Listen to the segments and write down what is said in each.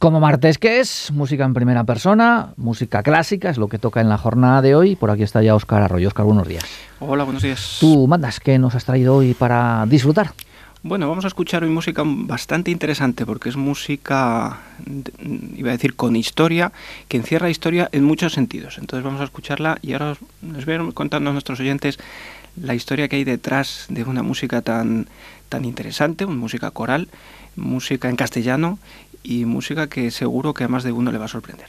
Como martes que es, música en primera persona, música clásica, es lo que toca en la jornada de hoy. Por aquí está ya Óscar Arroyo. Óscar, buenos días. Hola, buenos días. Tú mandas, ¿qué nos has traído hoy para disfrutar? Bueno, vamos a escuchar hoy música bastante interesante porque es música, iba a decir, con historia, que encierra historia en muchos sentidos. Entonces vamos a escucharla y ahora les voy a contando a nuestros oyentes la historia que hay detrás de una música tan, tan interesante, una música coral, música en castellano y música que seguro que a más de uno le va a sorprender.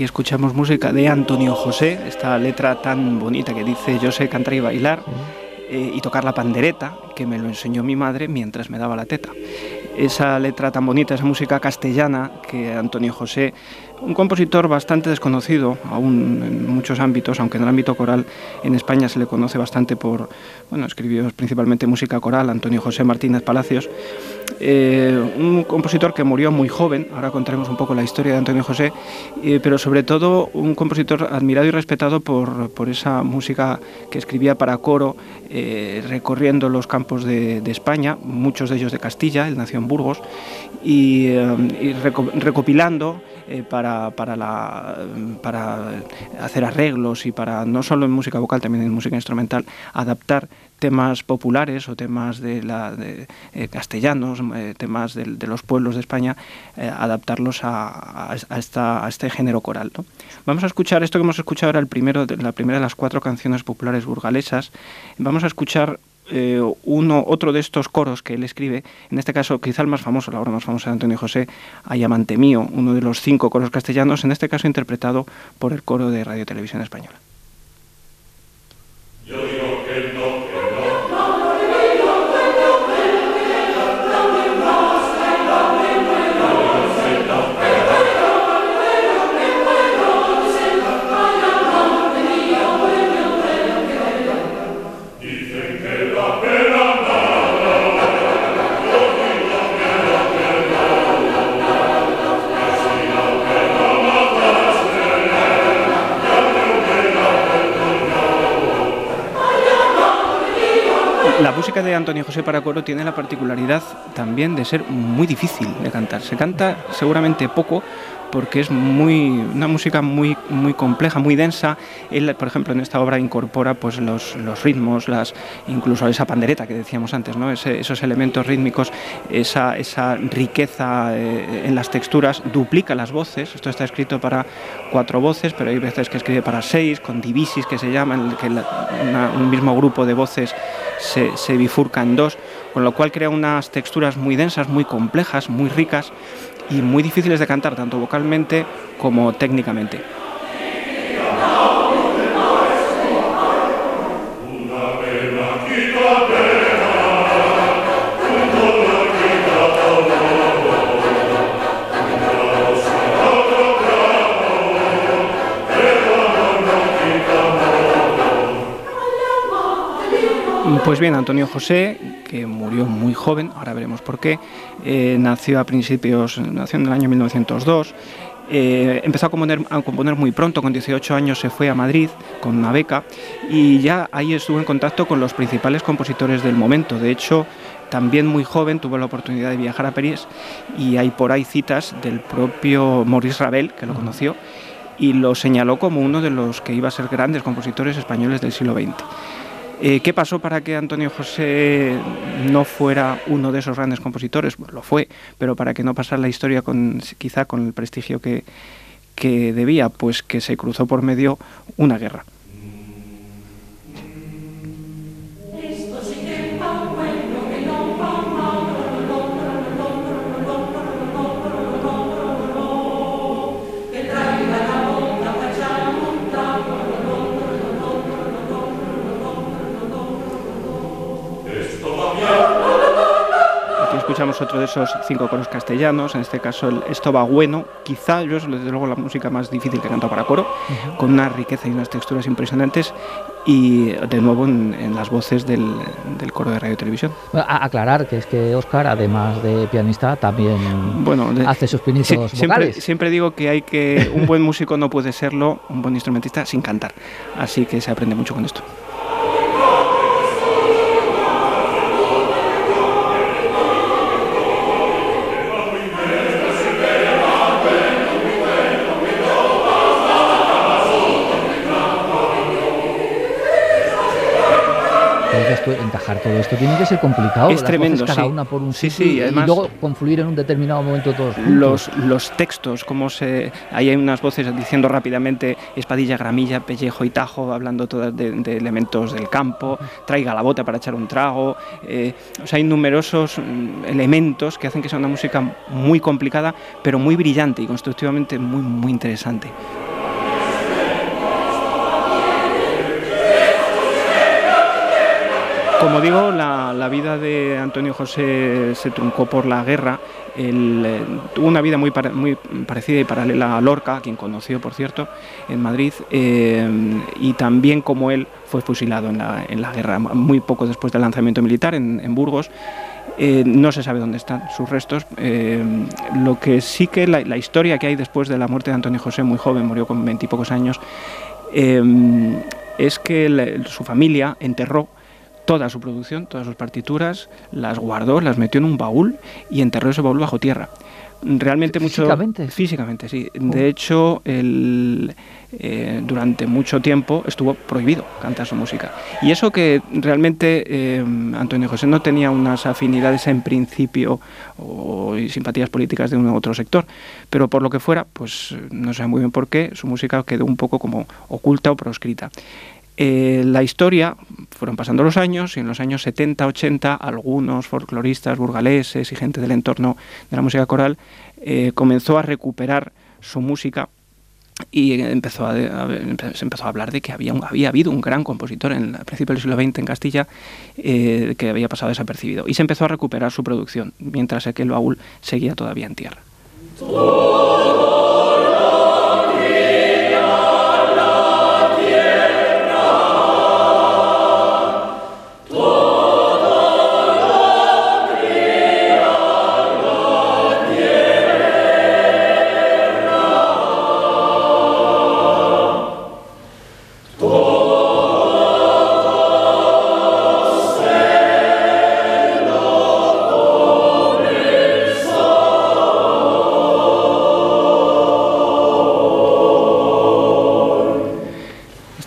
Aquí escuchamos música de Antonio José, esta letra tan bonita que dice yo sé cantar y bailar eh, y tocar la pandereta, que me lo enseñó mi madre mientras me daba la teta. Esa letra tan bonita, esa música castellana que Antonio José un compositor bastante desconocido aún en muchos ámbitos, aunque en el ámbito coral en España se le conoce bastante por, bueno, escribió principalmente música coral, Antonio José Martínez Palacios, eh, un compositor que murió muy joven, ahora contaremos un poco la historia de Antonio José, eh, pero sobre todo un compositor admirado y respetado por, por esa música que escribía para coro, eh, recorriendo los campos de, España, muchos de ellos de Castilla, él nació en Burgos, y recopilando eh, para, para, la, para hacer arreglos y para, no solo en música vocal, también en música instrumental, adaptar temas populares o temas de, la, de eh, castellanos, eh, temas de, los pueblos de España, adaptarlos a, a, esta, a, este género coral. ¿no? Vamos a escuchar, esto que hemos escuchado era el primero, la primera de las cuatro canciones populares burgalesas. Vamos a escuchar eh, uno, otro de estos coros que él escribe, en este caso quizá el más famoso, la obra más famosa de Antonio José, Ayamante Mío, uno de los cinco coros castellanos, en este caso interpretado por el coro de Radio Televisión Española. La música de Antonio José para coro tiene la particularidad también de ser muy difícil de cantar. Se canta seguramente poco porque es muy una música muy muy compleja, muy densa. Él, por ejemplo, en esta obra incorpora pues los, los ritmos, las incluso esa pandereta que decíamos antes, ¿no? Esos elementos rítmicos, esa, esa riqueza eh, en las texturas, duplica las voces. Esto está escrito para cuatro voces, pero hay veces que escribe para seis, con divisis que se llaman, que un mismo grupo de voces se, bifurca en dos, con lo cual crea unas texturas muy densas, muy complejas, muy ricas y muy difíciles de cantar, tanto vocalmente como técnicamente. Pues bien, Antonio José, que murió muy joven, ahora veremos por qué, eh, nació a principios, nació en el año 1902, eh, empezó a componer, a componer, muy pronto, con 18 años se fue a Madrid con una beca y ya ahí estuvo en contacto con los principales compositores del momento. De hecho, también muy joven tuvo la oportunidad de viajar a París y hay por ahí citas del propio Maurice Ravel, que lo conoció, y lo señaló como uno de los que iba a ser grandes compositores españoles del siglo XX. Eh, ¿Qué pasó para que Antonio José no fuera uno de esos grandes compositores? Pues lo fue, pero para que no pasara la historia con, quizá con el prestigio que, que debía, pues que se cruzó por medio una guerra. Es otro de esos cinco coros castellanos, en este caso el Esto va bueno, quizá yo es desde luego la música más difícil que canto para coro, con una riqueza y unas texturas impresionantes y de nuevo en, las voces del, coro de radio y televisión. a aclarar que es que Oscar, además de pianista, también bueno, hace sus pinitos siempre, Siempre digo que hay que un buen músico no puede serlo, un buen instrumentista sin cantar, así que se aprende mucho con esto. Encajar todo esto tiene que ser complicado. Es tremendo, cada una por un sí, sí, y luego confluir en un determinado momento todos Los, los textos, como se... Ahí hay unas voces diciendo rápidamente espadilla, gramilla, pellejo y tajo, hablando todas de, elementos del campo, traiga la bota para echar un trago. Eh, o sea, hay numerosos mm, elementos que hacen que sea una música muy complicada, pero muy brillante y constructivamente muy, muy interesante. Como digo, la, vida de Antonio José se truncó por la guerra. Eh, tuvo una vida muy, parecida y paralela a Lorca, a quien conoció, por cierto, en Madrid, eh, y también como él fue fusilado en la, guerra, muy poco después del lanzamiento militar en, Burgos. Eh, no se sabe dónde están sus restos. lo que sí que la, historia que hay después de la muerte de Antonio José, muy joven, murió con veintipocos años, es que su familia enterró toda su producción, todas sus partituras, las guardó, las metió en un baúl y enterró ese baúl bajo tierra. Realmente mucho... Físicamente. Físicamente, sí. De hecho, el, eh, durante mucho tiempo estuvo prohibido cantar su música. Y eso que realmente eh, Antonio José no tenía unas afinidades en principio o simpatías políticas de un u otro sector, pero por lo que fuera, pues no sé muy bien por qué, su música quedó un poco como oculta o proscrita. Eh, la historia, fueron pasando los años y en los años 70, 80, algunos folcloristas burgaleses y gente del entorno de la música coral eh, comenzó a recuperar su música y empezó a, se empezó a hablar de que había, había habido un gran compositor en el principio del siglo XX en Castilla eh, que había pasado desapercibido y se empezó a recuperar su producción mientras aquel baúl seguía todavía en tierra.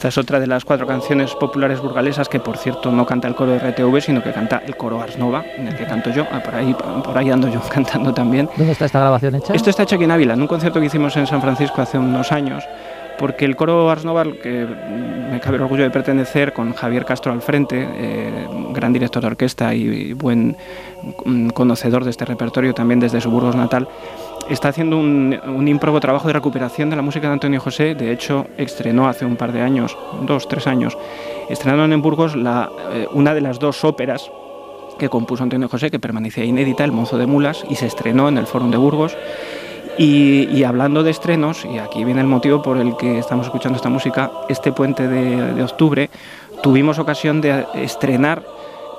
Es otra de las cuatro canciones populares burgalesas que, por cierto, no canta el coro de RTV, sino que canta el coro Ars Nova, en el que canto yo. Ah, por ahí, por ahí ando yo cantando también. ¿Dónde está esta grabación hecha? Esto está hecho aquí en Ávila, en un concierto que hicimos en San Francisco hace unos años porque el coro Ars Nova, que me cabe el orgullo de pertenecer, con Javier Castro al frente, eh, gran director de orquesta y buen mm, conocedor de este repertorio también desde su Burgos natal, está haciendo un, un ímprobo trabajo de recuperación de la música de Antonio José. De hecho, estrenó hace un par de años, dos, tres años, estrenaron en Burgos la, eh, una de las dos óperas que compuso Antonio José, que permanecía inédita, El Mozo de Mulas, y se estrenó en el Fórum de Burgos. Y, hablando de estrenos, y aquí viene el motivo por el que estamos escuchando esta música, este puente de octubre tuvimos ocasión de estrenar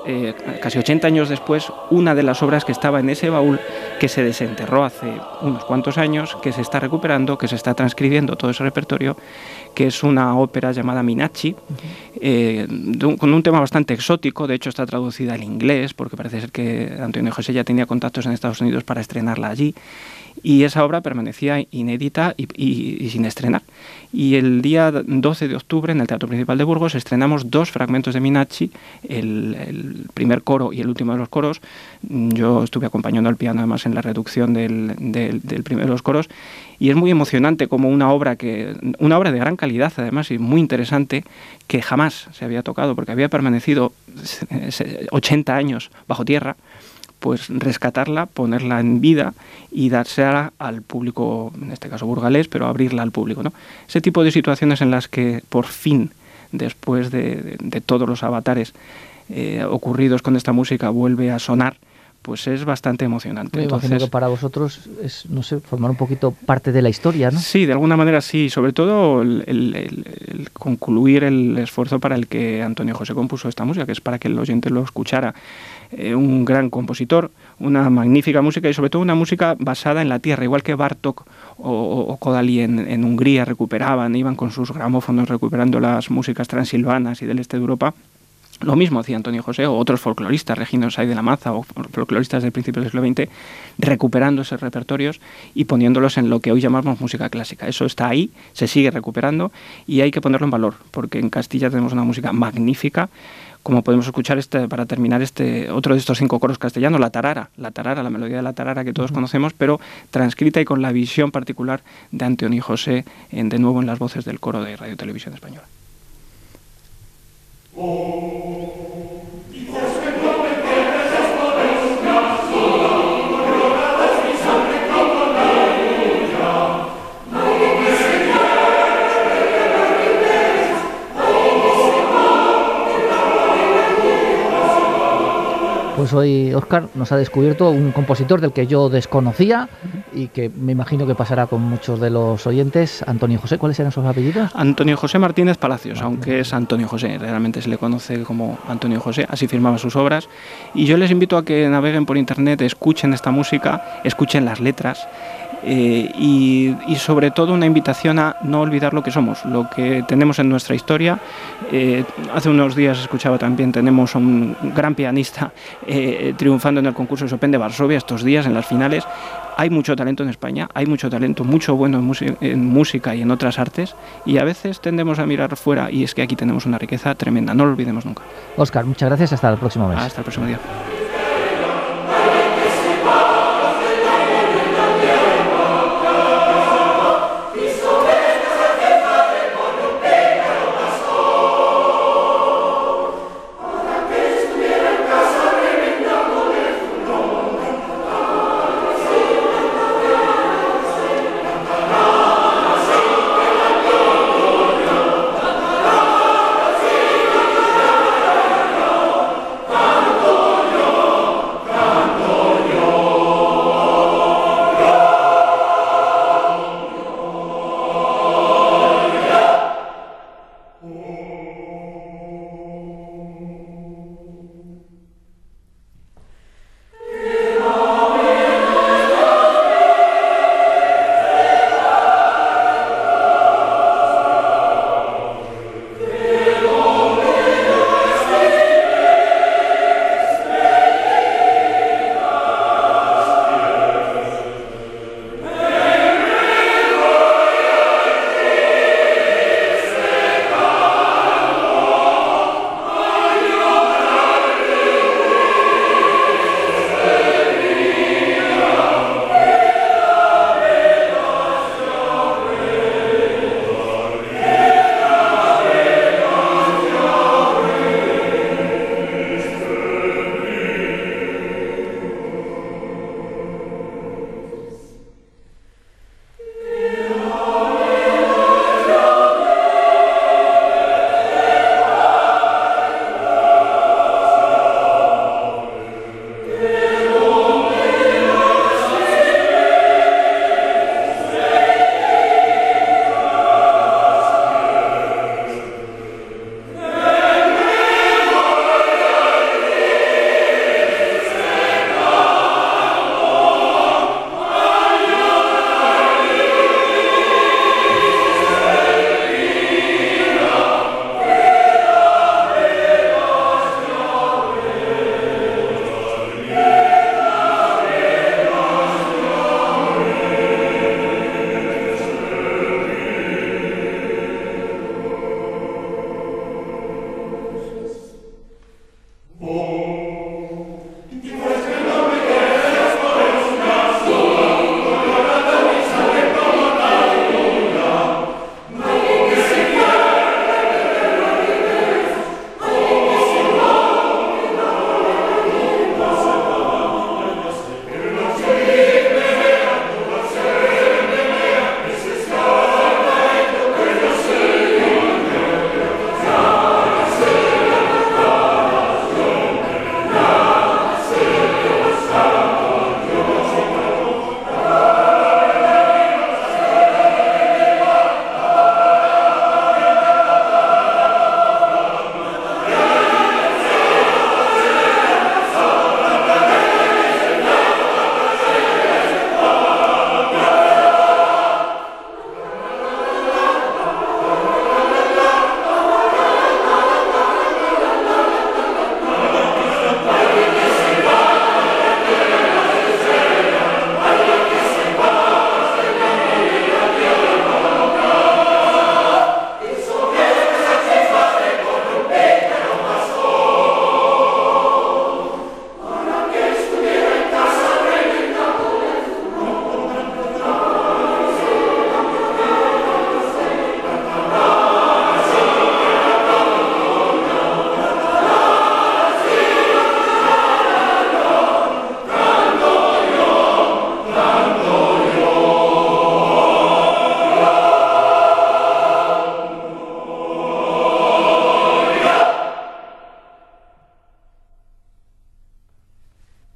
eh, casi 80 años después, una de las obras que estaba en ese baúl, que se desenterró hace unos cuantos años, que se está recuperando, que se está transcribiendo todo ese repertorio, que es una ópera llamada Minachi, eh, con un tema bastante exótico, de hecho está traducida al inglés, porque parece ser que Antonio José ya tenía contactos en Estados Unidos para estrenarla allí y esa obra permanecía inédita y, sin estrenar. Y el día 12 de octubre en el Teatro Principal de Burgos estrenamos dos fragmentos de Minachi, el, primer coro y el último de los coros. Yo estuve acompañando al piano además en la reducción del, del, primero de los coros y es muy emocionante como una obra que una obra de gran calidad además y muy interesante que jamás se había tocado porque había permanecido 80 años bajo tierra pues rescatarla, ponerla en vida y dársela al público, en este caso burgalés, pero abrirla al público. ¿no? Ese tipo de situaciones en las que por fin, después de, todos los avatares eh, ocurridos con esta música, vuelve a sonar, pues es bastante emocionante. Me Entonces, imagino que para vosotros es, no sé, formar un poquito parte de la historia, ¿no? Sí, de alguna manera sí, sobre todo el- el concluir el esfuerzo para el que Antonio José compuso esta música, que es para que el oyente lo escuchara. Eh, un gran compositor, una magnífica música y sobre todo una música basada en la tierra, igual que Bartok o, o- en, en Hungría recuperaban, iban con sus gramófonos recuperando las músicas transilvanas y del este de Europa. Lo mismo hacía Antonio José o otros folcloristas, Regino Say de la Maza o folcloristas del principio del siglo XX, recuperando esos repertorios y poniéndolos en lo que hoy llamamos música clásica. Eso está ahí, se sigue recuperando y hay que ponerlo en valor, porque en Castilla tenemos una música magnífica, como podemos escuchar este, para terminar este otro de estos cinco coros castellanos, la tarara, la tarara, la melodía de la tarara que todos conocemos, pero transcrita y con la visión particular de Antonio José, en, de nuevo en las voces del coro de Radio Televisión Española. Om. Pues hoy Oscar nos ha descubierto un compositor del que yo desconocía y que me imagino que pasará con muchos de los oyentes. Antonio José, ¿cuáles eran sus apellidos? Antonio José Martínez Palacios, aunque es Antonio José, realmente se le conoce como Antonio José, así firmaba sus obras. Y yo les invito a que naveguen por internet, escuchen esta música, escuchen las letras eh, y, y sobre todo una invitación a no olvidar lo que somos, lo que tenemos en nuestra historia. Eh, hace unos días escuchaba también, tenemos un gran pianista eh, triunfando en el concurso de Chopin de Varsovia estos días en las finales. Hay mucho talento en España, hay mucho talento, mucho bueno en música y en otras artes, y a veces tendemos a mirar fuera, y es que aquí tenemos una riqueza tremenda, no lo olvidemos nunca. Oscar, muchas gracias. Hasta el próximo mes. Hasta el próximo día. Oh.